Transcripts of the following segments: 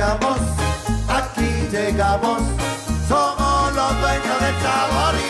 llegamos, aquí llegamos. Somos los dueños del sabor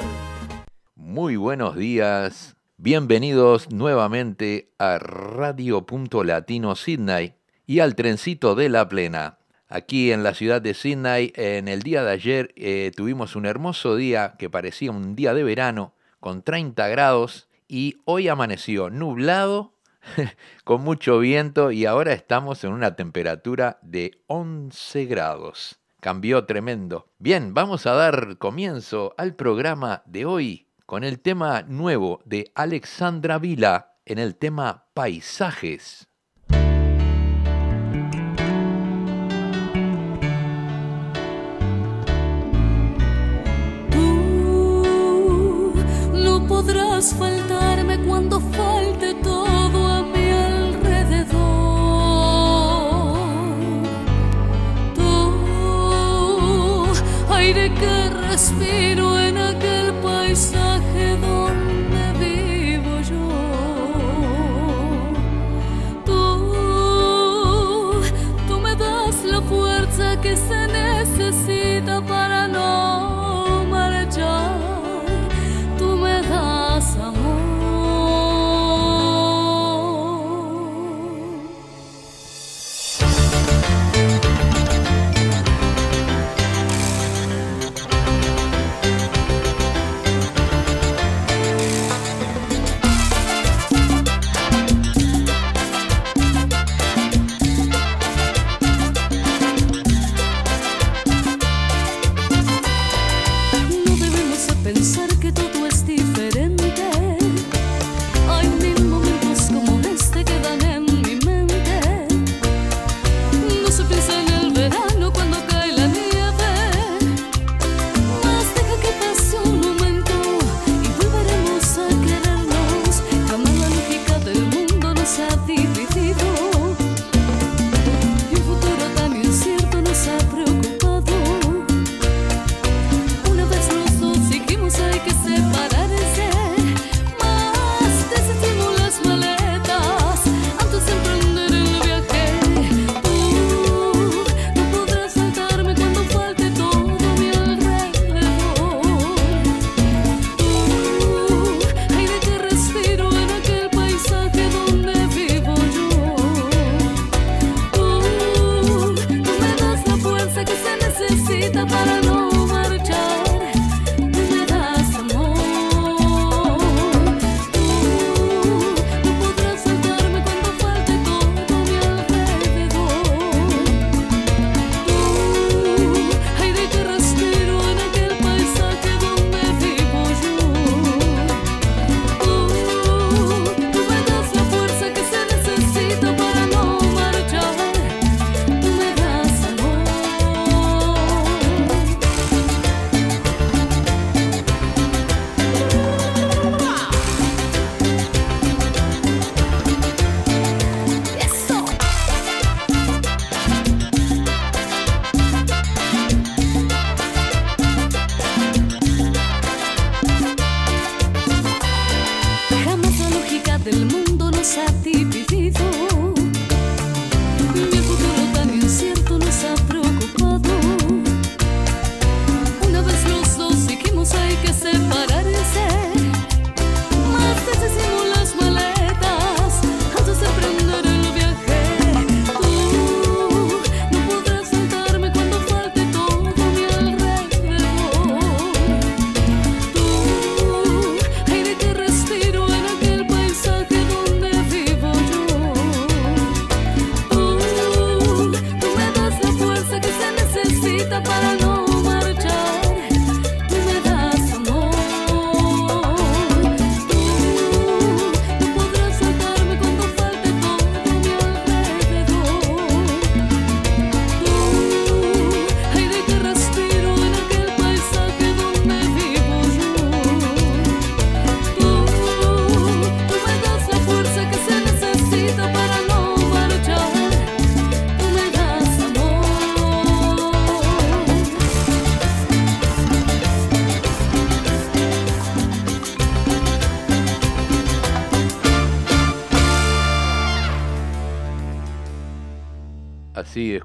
Muy buenos días, bienvenidos nuevamente a Radio Punto Latino Sydney y al trencito de la plena. Aquí en la ciudad de Sydney, en el día de ayer eh, tuvimos un hermoso día que parecía un día de verano con 30 grados y hoy amaneció nublado, con mucho viento y ahora estamos en una temperatura de 11 grados. Cambió tremendo. Bien, vamos a dar comienzo al programa de hoy con el tema nuevo de Alexandra Vila en el tema Paisajes. Tú no podrás faltarme cuando falte todo a mi alrededor. Tú, aire que respiro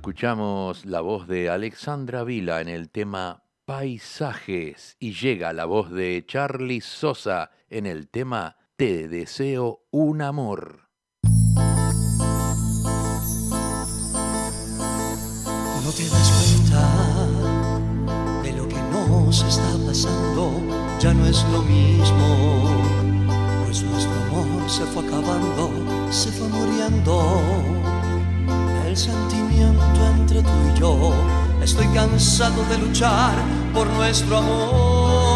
escuchamos la voz de Alexandra Vila en el tema Paisajes y llega la voz de Charlie Sosa en el tema Te deseo un amor. No te das cuenta de lo que nos está pasando, ya no es lo mismo, pues nuestro amor se fue acabando, se fue muriendo. Sentimiento entre tú y yo, estoy cansado de luchar por nuestro amor.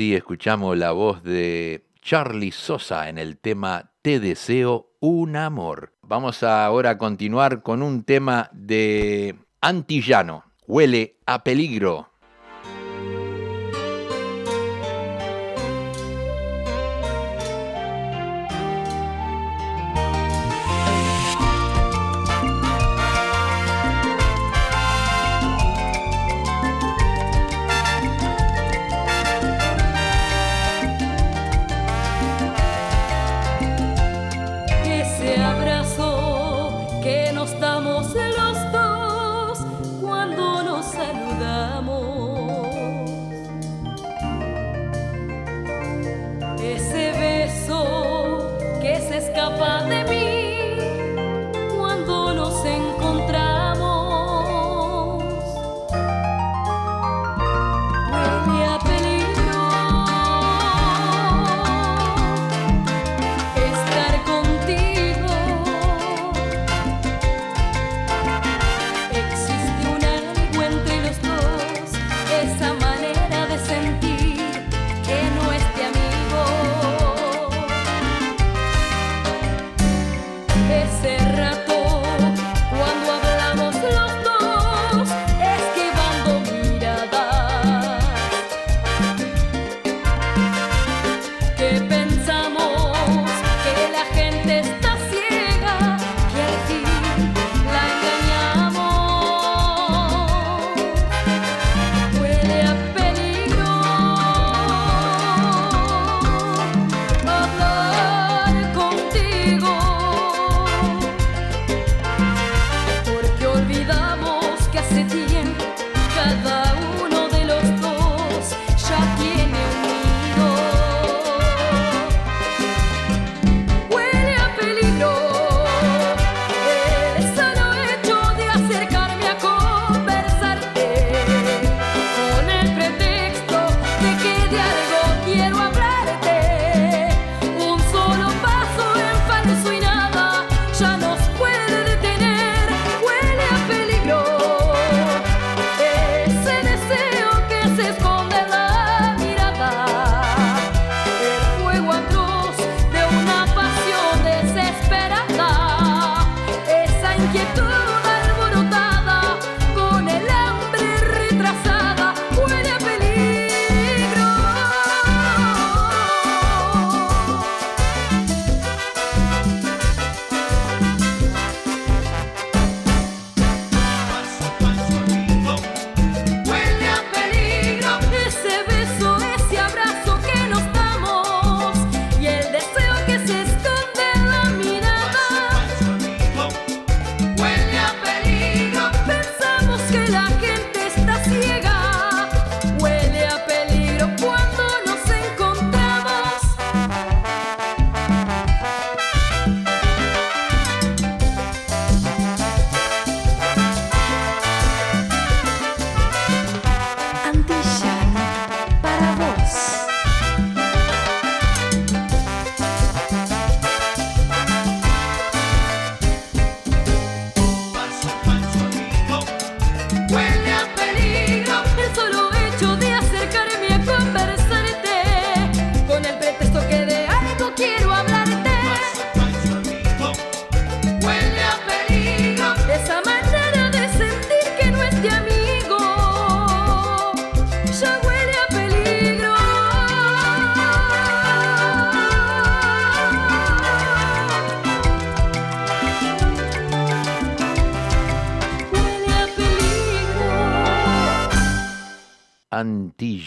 Escuchamos la voz de Charlie Sosa en el tema Te deseo un amor. Vamos ahora a continuar con un tema de Antillano. Huele a peligro.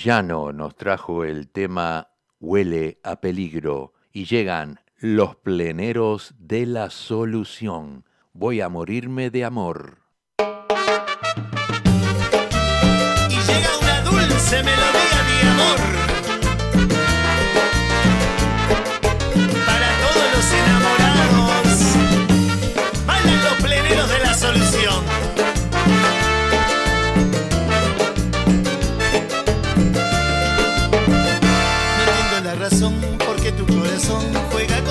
Antillano nos trajo el tema Huele a peligro y llegan los pleneros de la solución. Voy a morirme de amor. Y llega una dulce melodía de amor. Para todos los enamorados, bailan los pleneros de la solución. Porque tu corazón juega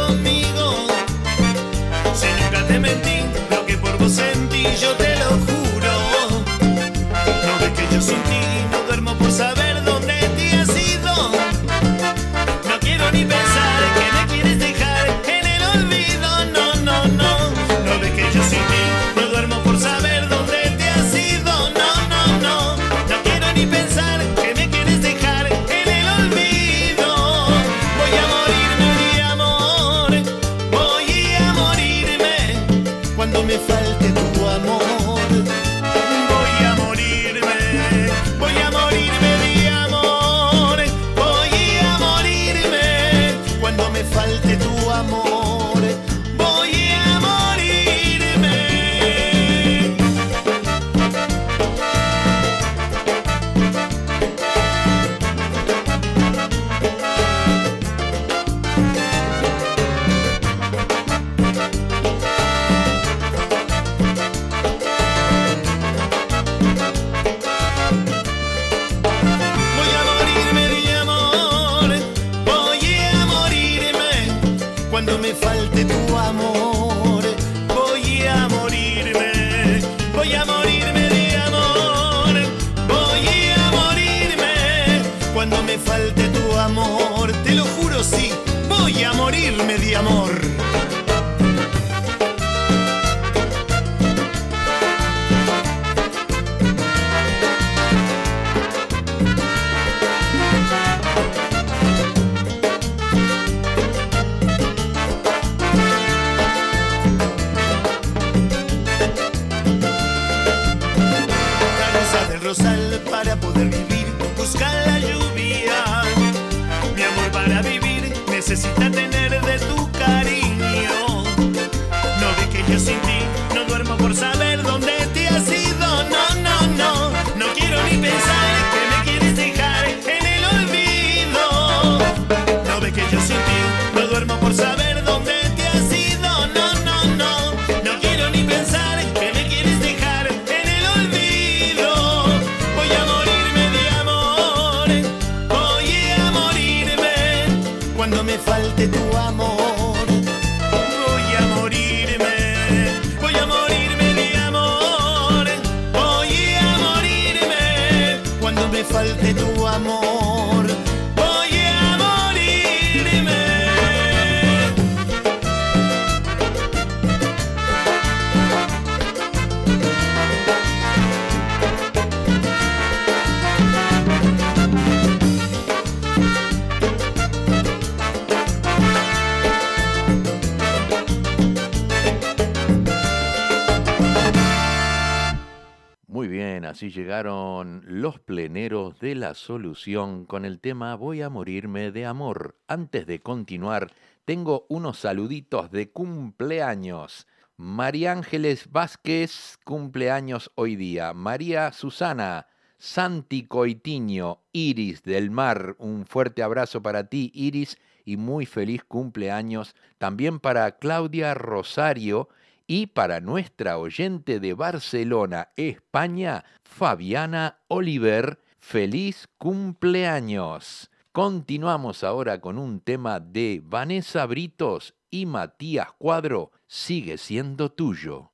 llegaron los pleneros de la solución con el tema Voy a morirme de amor. Antes de continuar, tengo unos saluditos de cumpleaños. María Ángeles Vázquez, cumpleaños hoy día. María Susana, Santi Coitiño, Iris del Mar, un fuerte abrazo para ti, Iris, y muy feliz cumpleaños también para Claudia Rosario y para nuestra oyente de Barcelona, España, Fabiana Oliver, feliz cumpleaños. Continuamos ahora con un tema de Vanessa Britos y Matías Cuadro, sigue siendo tuyo.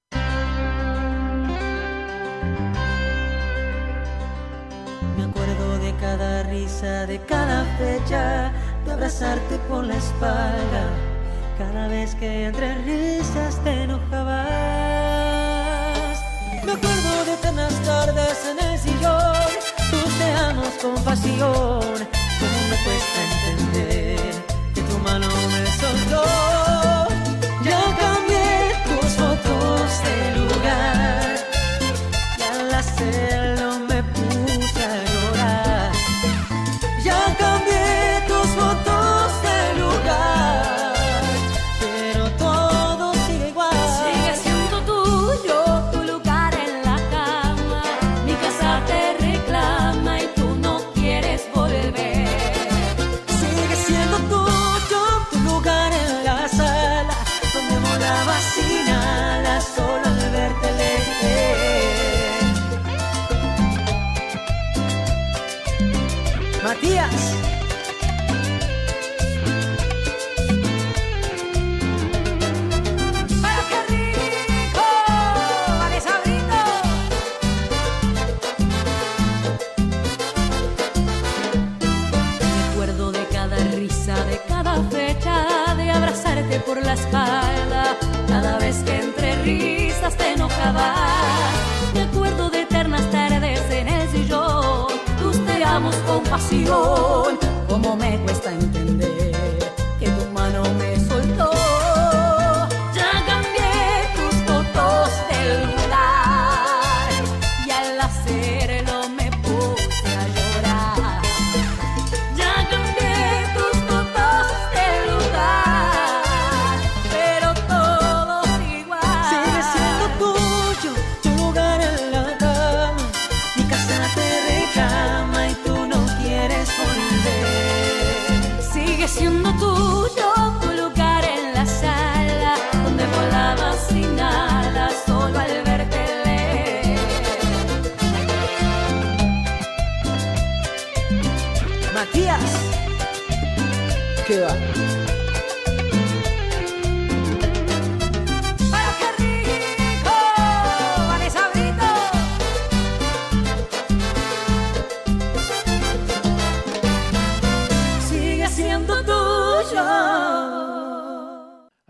Me acuerdo de cada risa, de cada fecha, de abrazarte por la espalda cada vez que entre risas te enojabas. Me acuerdo de eternas tardes en el sillón, tus te amos con pasión. ¿Cómo me cuesta entender que tu mano me soltó?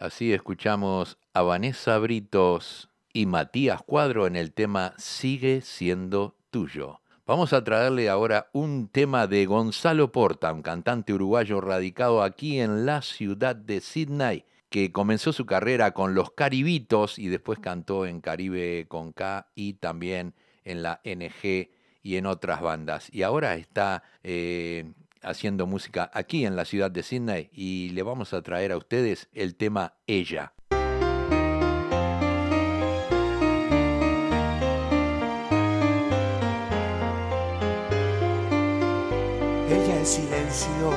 Así escuchamos a Vanessa Britos y Matías Cuadro en el tema Sigue siendo tuyo. Vamos a traerle ahora un tema de Gonzalo Porta, un cantante uruguayo radicado aquí en la ciudad de Sydney, que comenzó su carrera con los Caribitos y después cantó en Caribe con K y también en la NG y en otras bandas. Y ahora está eh, haciendo música aquí en la ciudad de Sydney y le vamos a traer a ustedes el tema Ella. Ella es silencio,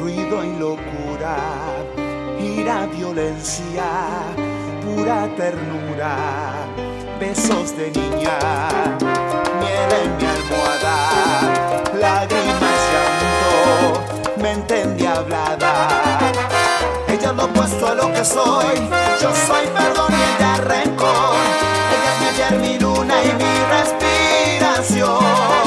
ruido y locura, ira, violencia, pura ternura, besos de niña, miel en mi almohada, la mente endiablada. Ella es lo opuesto a lo que soy. Yo soy perdón y ella rencor. Ella es mi ayer, mi luna y mi respiración.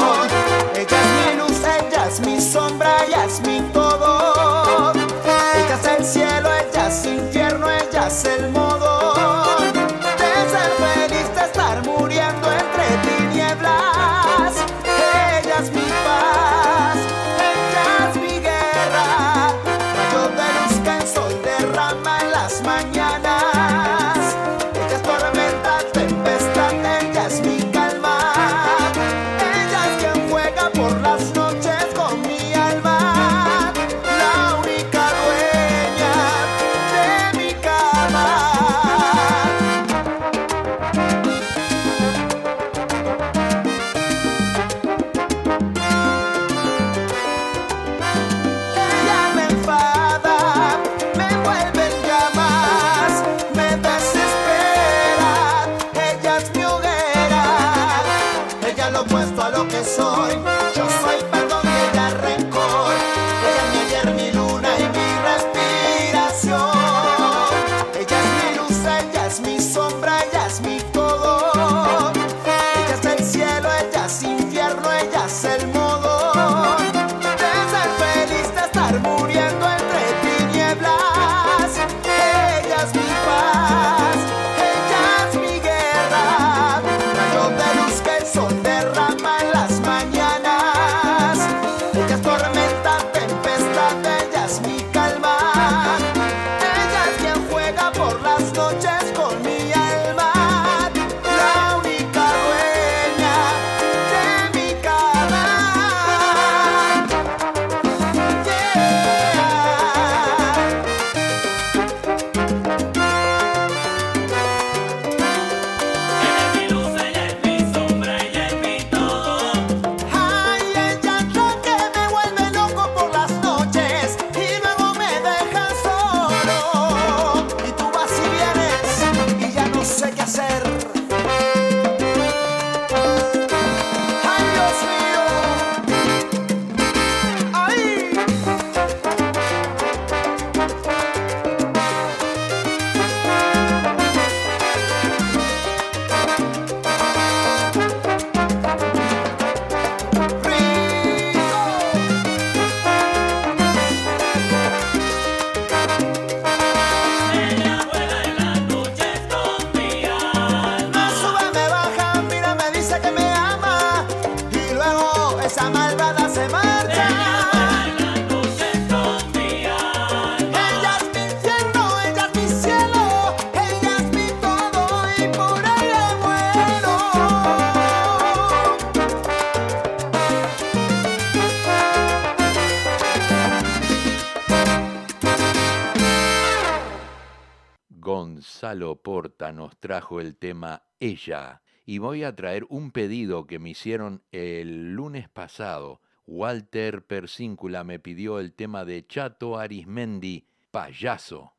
Ella. Y voy a traer un pedido que me hicieron el lunes pasado. Walter Persíncula me pidió el tema de Chato Arismendi, Payaso.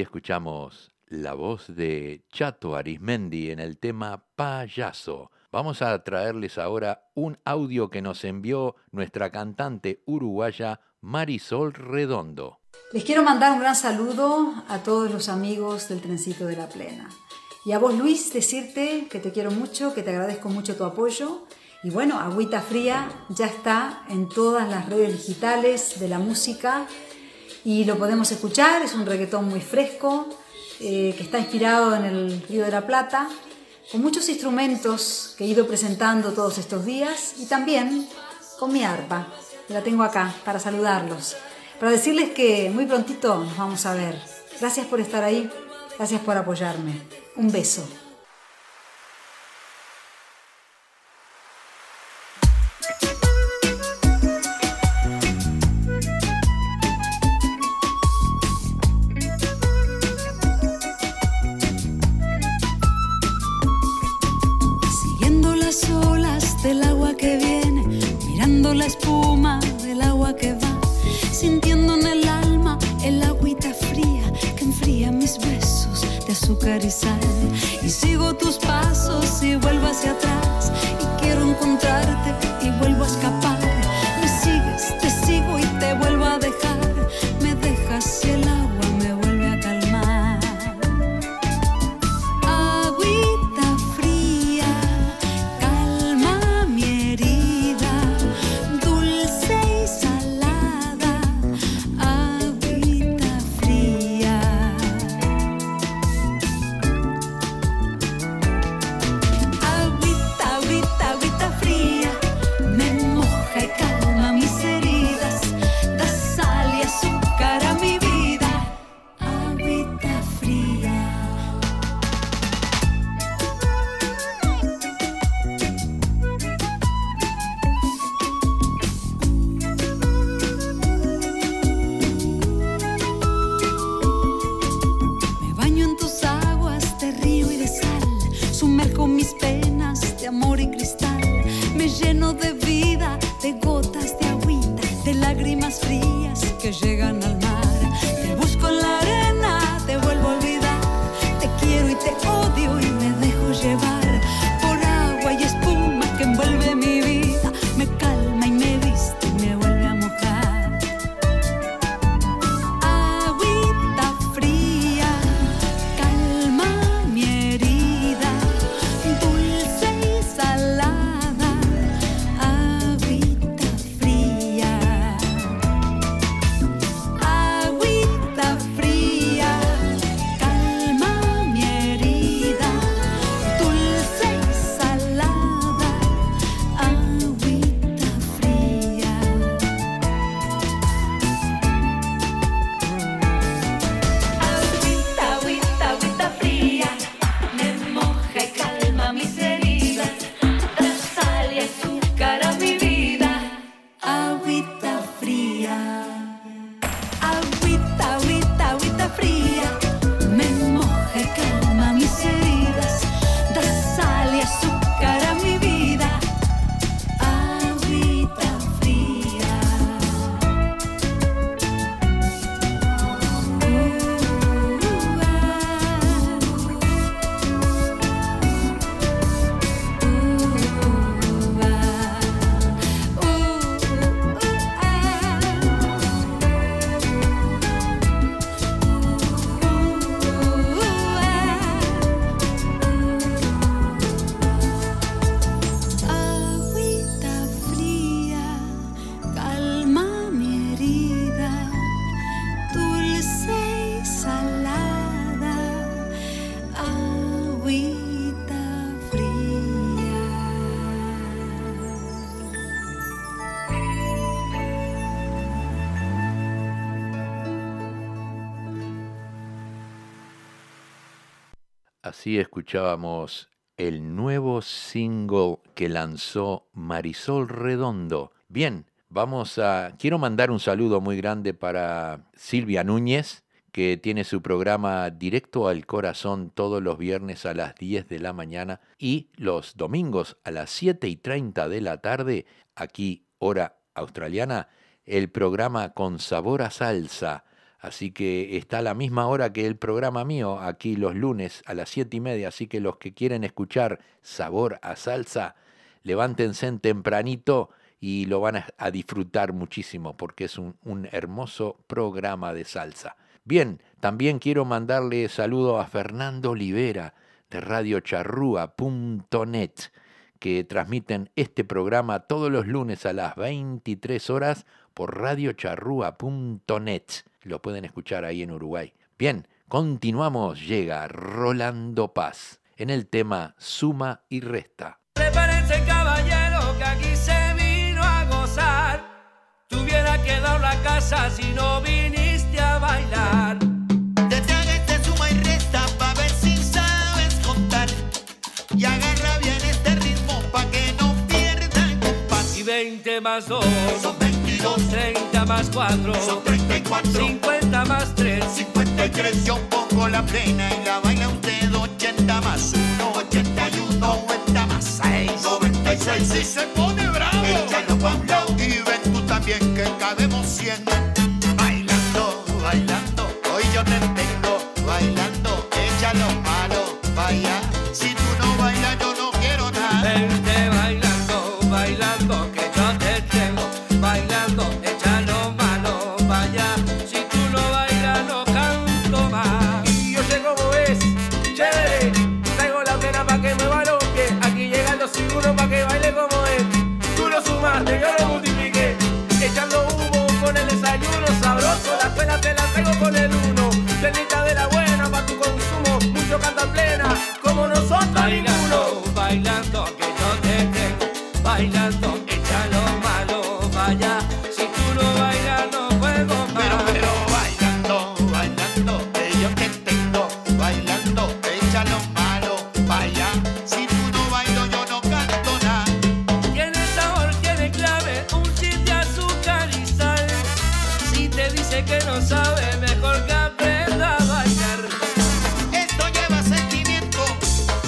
Escuchamos la voz de Chato Arismendi en el tema Payaso. Vamos a traerles ahora un audio que nos envió nuestra cantante uruguaya Marisol Redondo. Les quiero mandar un gran saludo a todos los amigos del Trencito de la Plena. Y a vos, Luis, decirte que te quiero mucho, que te agradezco mucho tu apoyo. Y bueno, Agüita Fría ya está en todas las redes digitales de la música y lo podemos escuchar, es un reggaetón muy fresco, eh, que está inspirado en el Río de la Plata, con muchos instrumentos que he ido presentando todos estos días y también con mi arpa, la tengo acá para saludarlos, para decirles que muy prontito nos vamos a ver. Gracias por estar ahí, gracias por apoyarme. Un beso. Escuchábamos el nuevo single que lanzó Marisol Redondo. Bien, vamos a... Quiero mandar un saludo muy grande para Silvia Núñez, que tiene su programa Directo al Corazón todos los viernes a las 10 de la mañana y los domingos a las 7 y 30 de la tarde, aquí hora australiana, el programa Con Sabor a Salsa. Así que está a la misma hora que el programa mío, aquí los lunes a las siete y media. Así que los que quieren escuchar sabor a salsa, levántense en tempranito y lo van a, a disfrutar muchísimo porque es un, un hermoso programa de salsa. Bien, también quiero mandarle saludo a Fernando Olivera de radiocharrúa.net que transmiten este programa todos los lunes a las 23 horas por radiocharrúa.net. Lo pueden escuchar ahí en Uruguay. Bien, continuamos. Llega Rolando Paz en el tema Suma y Resta. Prepárense caballero que aquí se vino a gozar. Te hubiera quedado la casa si no viniste a bailar. Te traga este suma y resta pa' ver si sabes contar. Y agarra bien este ritmo pa' que no pierda el compás. Y 20 más 2 Son 22, 30 más 4 son 34, 50 más 3 53. Yo pongo la plena y la baila usted 80 más 1, 81, 90 más 6, 96. Si se pone bravo, échalo pa' un lado y ven tú también que cabemos 100. que no sabe, mejor que aprenda a bailar. Esto lleva sentimiento,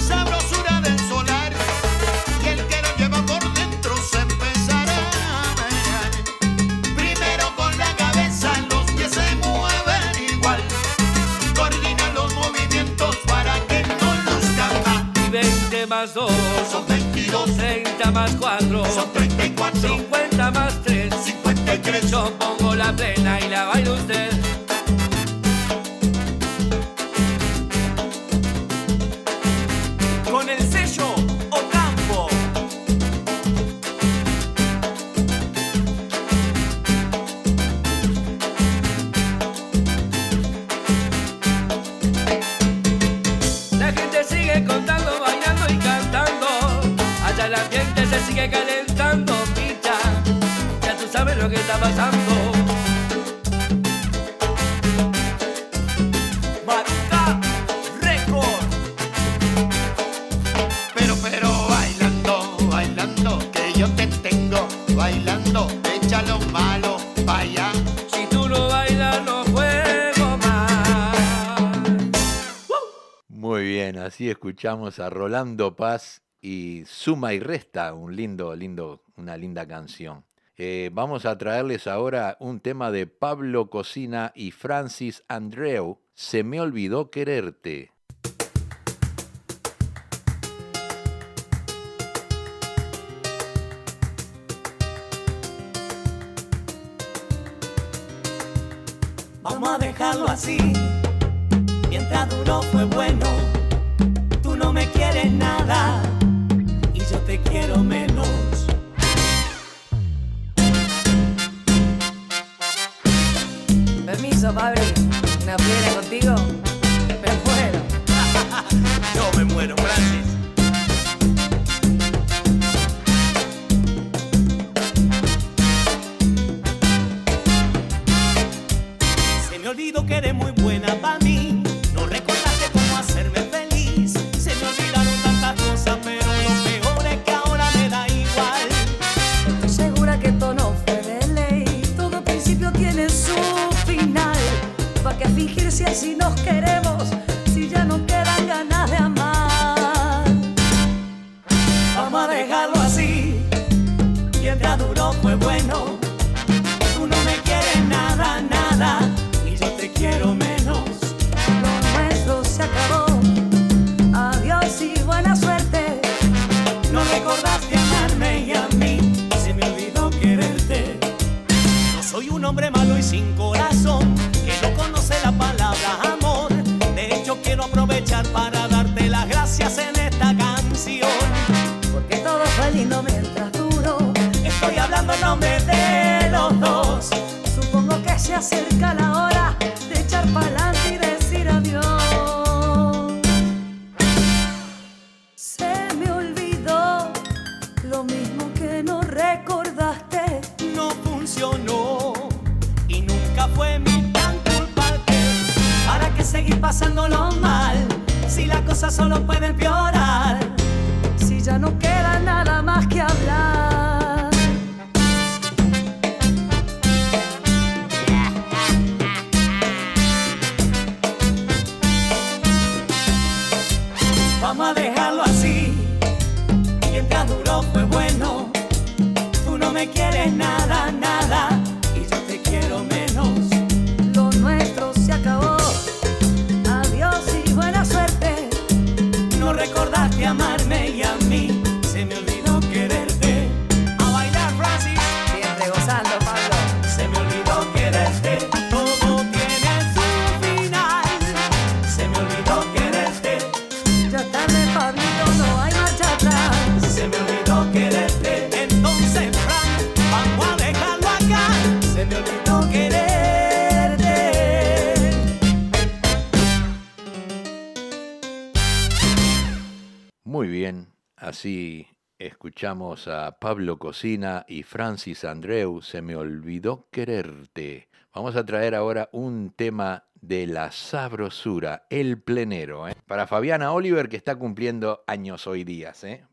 sabrosura del solar. Y el que lo lleva por dentro se empezará a bailar. Primero con la cabeza, los pies se mueven igual. Coordina los movimientos para que no luzca más. Y 20 más 2 son 22. 30 más 4 son 34. 50 escuchamos a Rolando Paz y Suma y Resta, un lindo, lindo, una linda canción. Eh, vamos a traerles ahora un tema de Pablo Cocina y Francis Andreu, Se me olvidó quererte. Vamos a dejarlo así, mientras duró fue bueno quieres nada y yo te quiero menos. Permiso, Pablo, ¿una piedra contigo? Así escuchamos a Pablo Cocina y Francis Andreu, Se me olvidó quererte. Vamos a traer ahora un tema de la sabrosura, el plenero, ¿eh? para Fabiana Oliver que está cumpliendo años hoy días. ¿eh?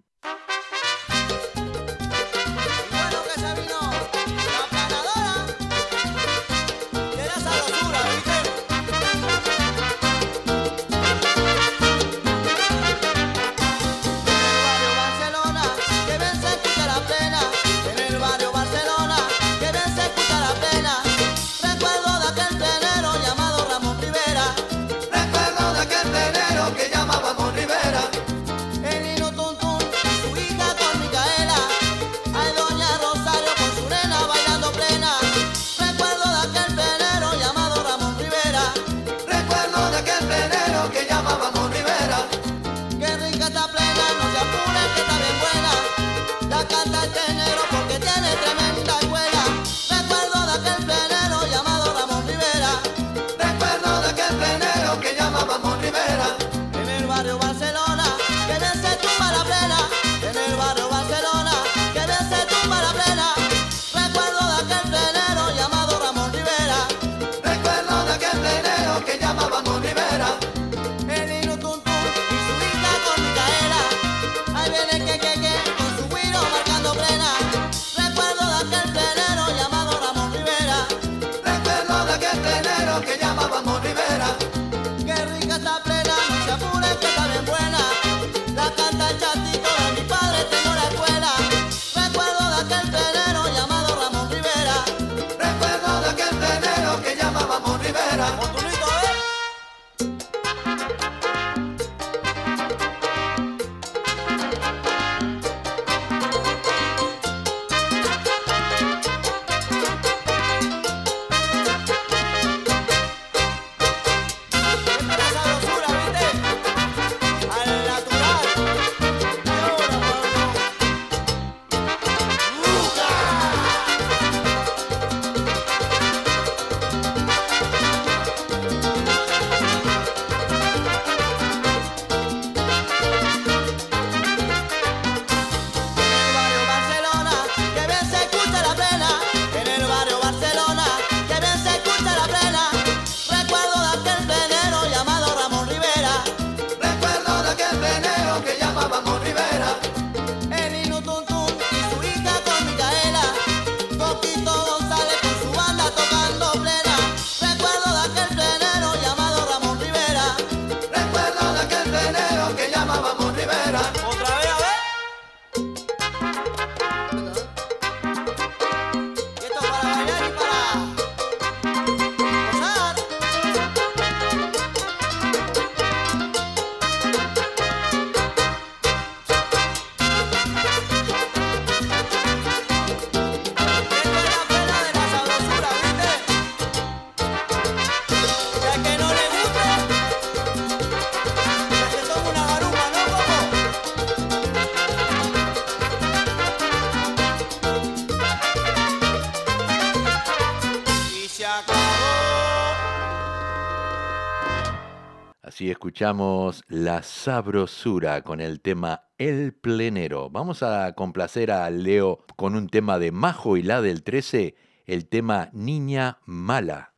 Escuchamos La Sabrosura con el tema El Plenero. Vamos a complacer a Leo con un tema de Majo y la del 13, el tema Niña Mala.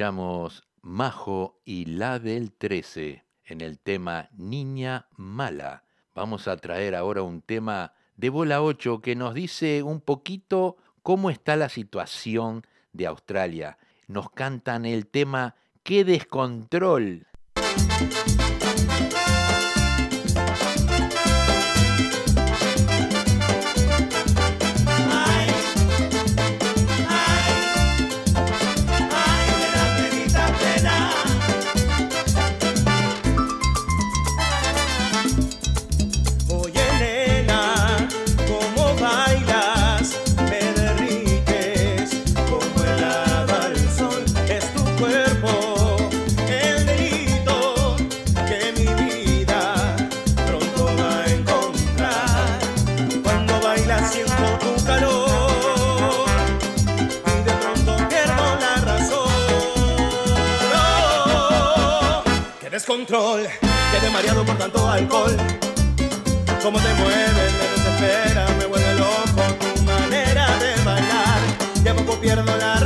escuchamos Majo y la del 13 en el tema Niña Mala. Vamos a traer ahora un tema de bola 8 que nos dice un poquito cómo está la situación de Australia. Nos cantan el tema Qué descontrol. descontrol. Quedé mareado por tanto alcohol. Cómo te mueves, me desespera, me vuelve loco tu manera de bailar. Ya poco pierdo la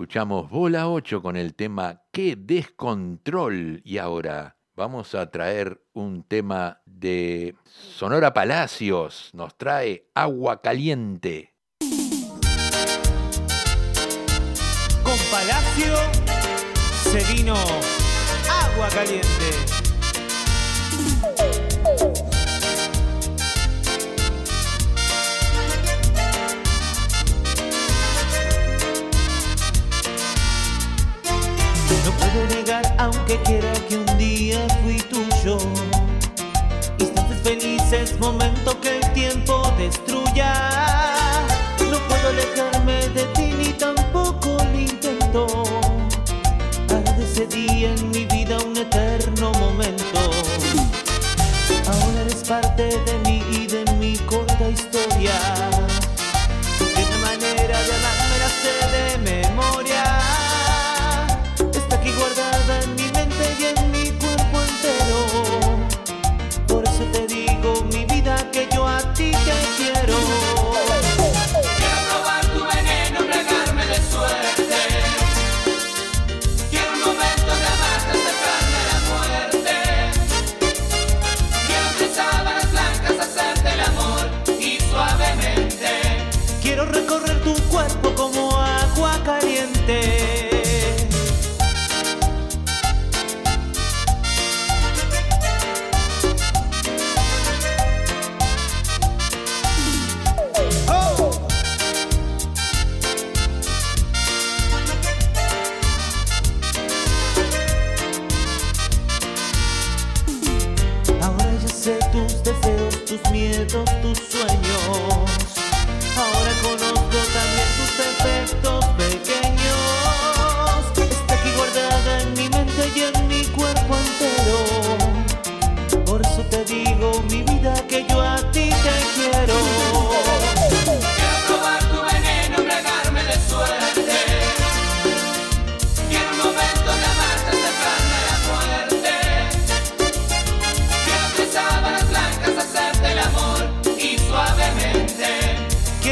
escuchamos Bola 8 con el tema Qué descontrol. Y ahora vamos a traer un tema de Sonora Palacios. Nos trae Agua Caliente. Con Palacio se vino Agua Caliente. No puedo negar, aunque quiera, que un día fui tuyo. Instantes felices, momento que el tiempo destruya. No puedo alejarme de ti ni tampoco lo intento. Hago de ese día en mi vida un eterno momento. Ahora eres parte de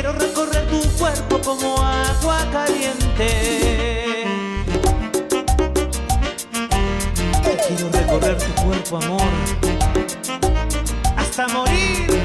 Quiero recorrer tu cuerpo como agua caliente. Quiero recorrer tu cuerpo, amor, hasta morir.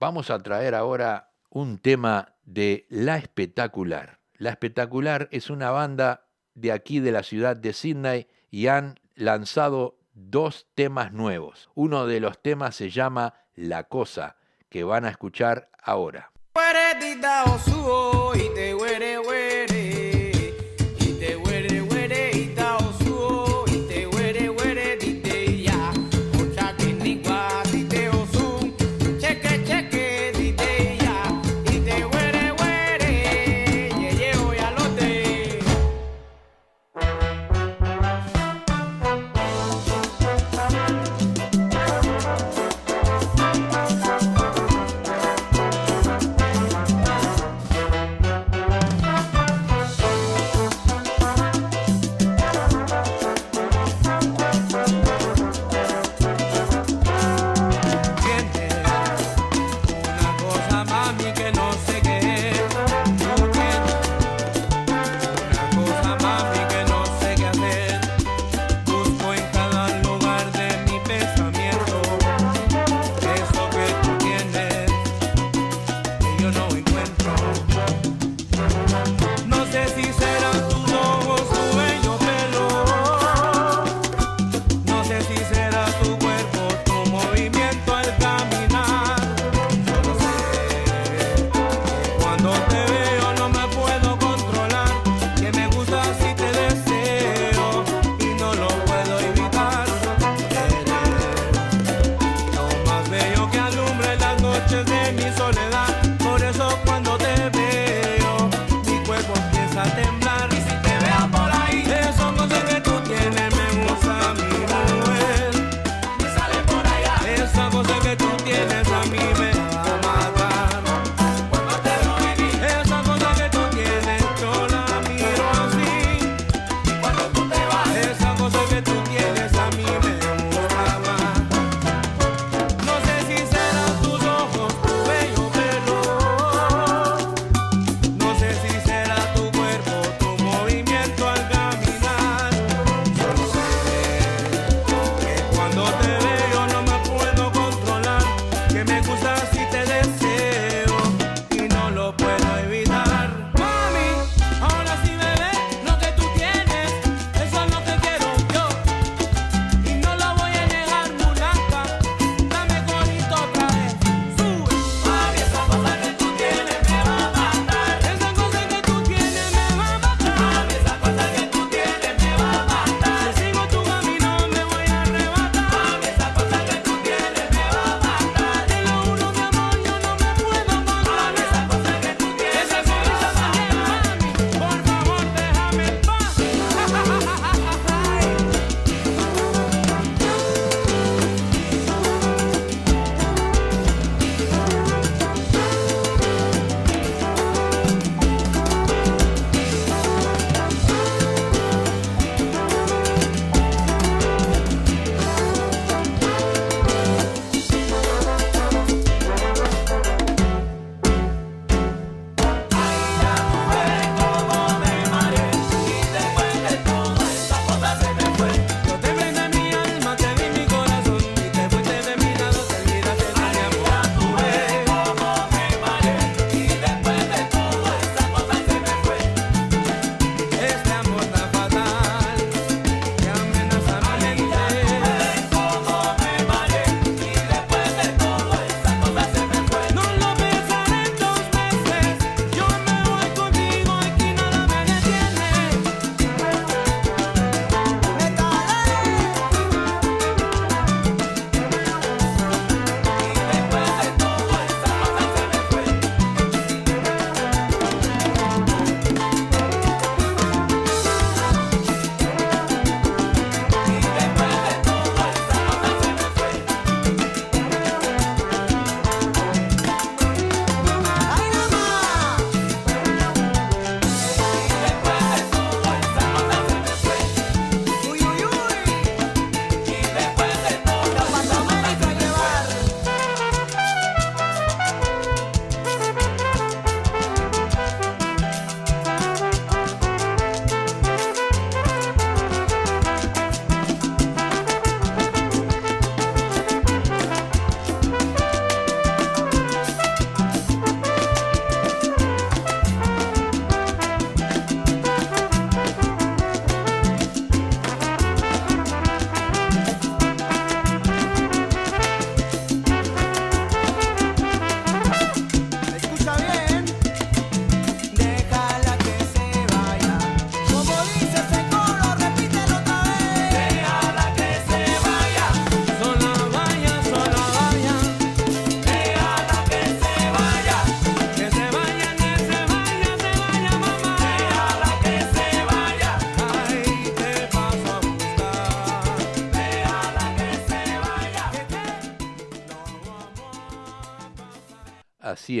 vamos a traer ahora un tema de La Espectacular. La Espectacular es una banda de aquí de la ciudad de Sydney y han lanzado dos temas nuevos. Uno de los temas se llama La Cosa, que van a escuchar ahora.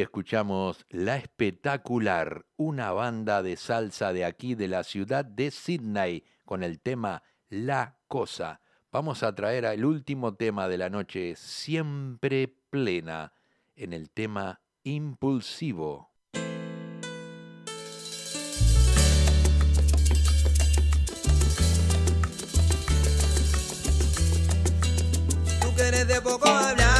escuchamos La Espectacular, una banda de salsa de aquí de la ciudad de Sydney, con el tema La Cosa. Vamos a traer el último tema de la noche, siempre plena, en el tema Impulsivo. Tú de poco hablar.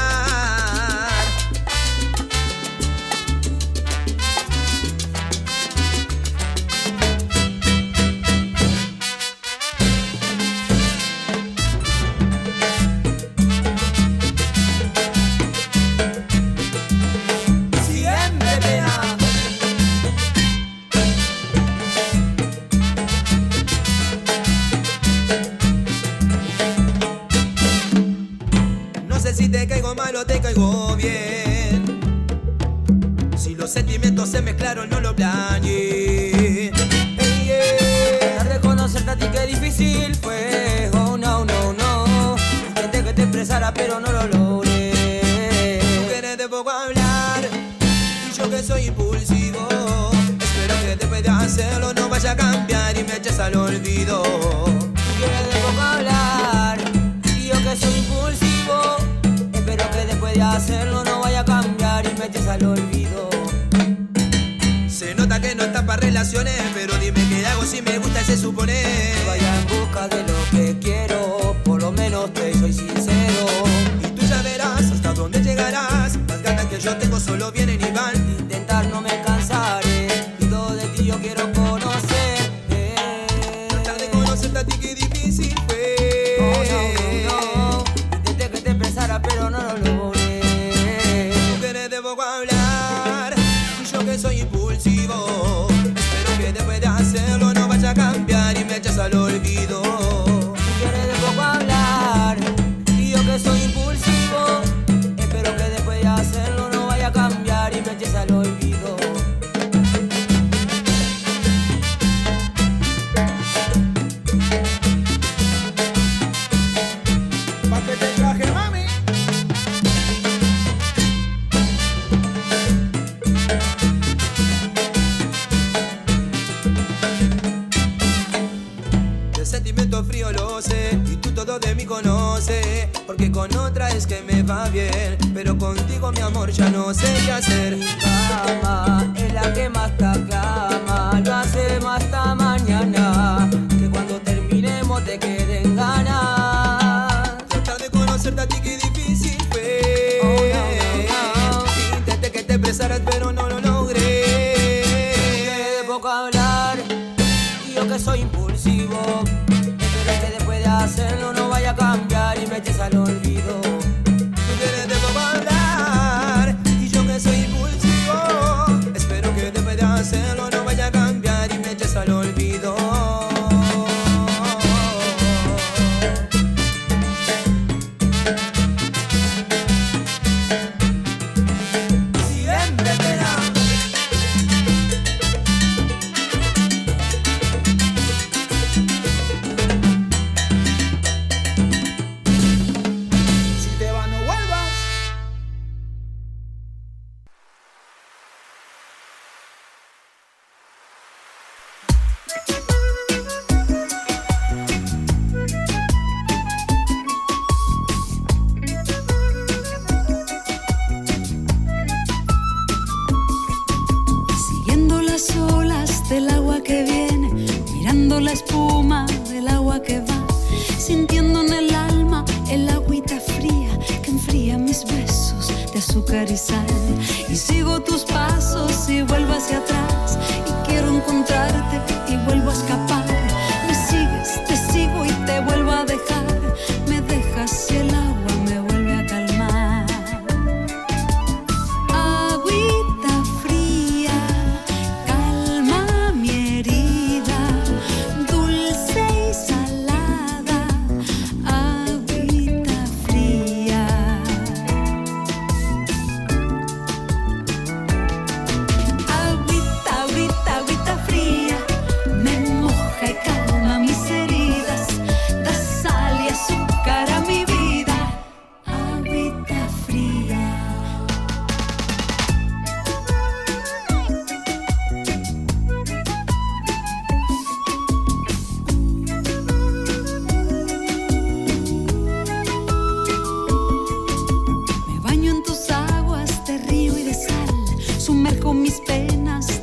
te caigo bien. Si los sentimientos se mezclaron, no lo planeé. Hey, yeah. Reconocerte a ti que difícil fue, oh no, no, no. Intenté que te expresara, pero no lo logré. Tú querés de poco hablar, y yo que soy impulsivo. Espero que después de hacerlo no vaya a cambiar y me eches al olvido. pero dime qué hago si me gusta ese suponer. Vaya en busca de lo que quiero, por lo menos te soy sincero. Y tú ya verás hasta dónde llegarás, las ganas que yo tengo solo vienen y van.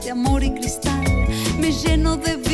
amor y cristal, me lleno de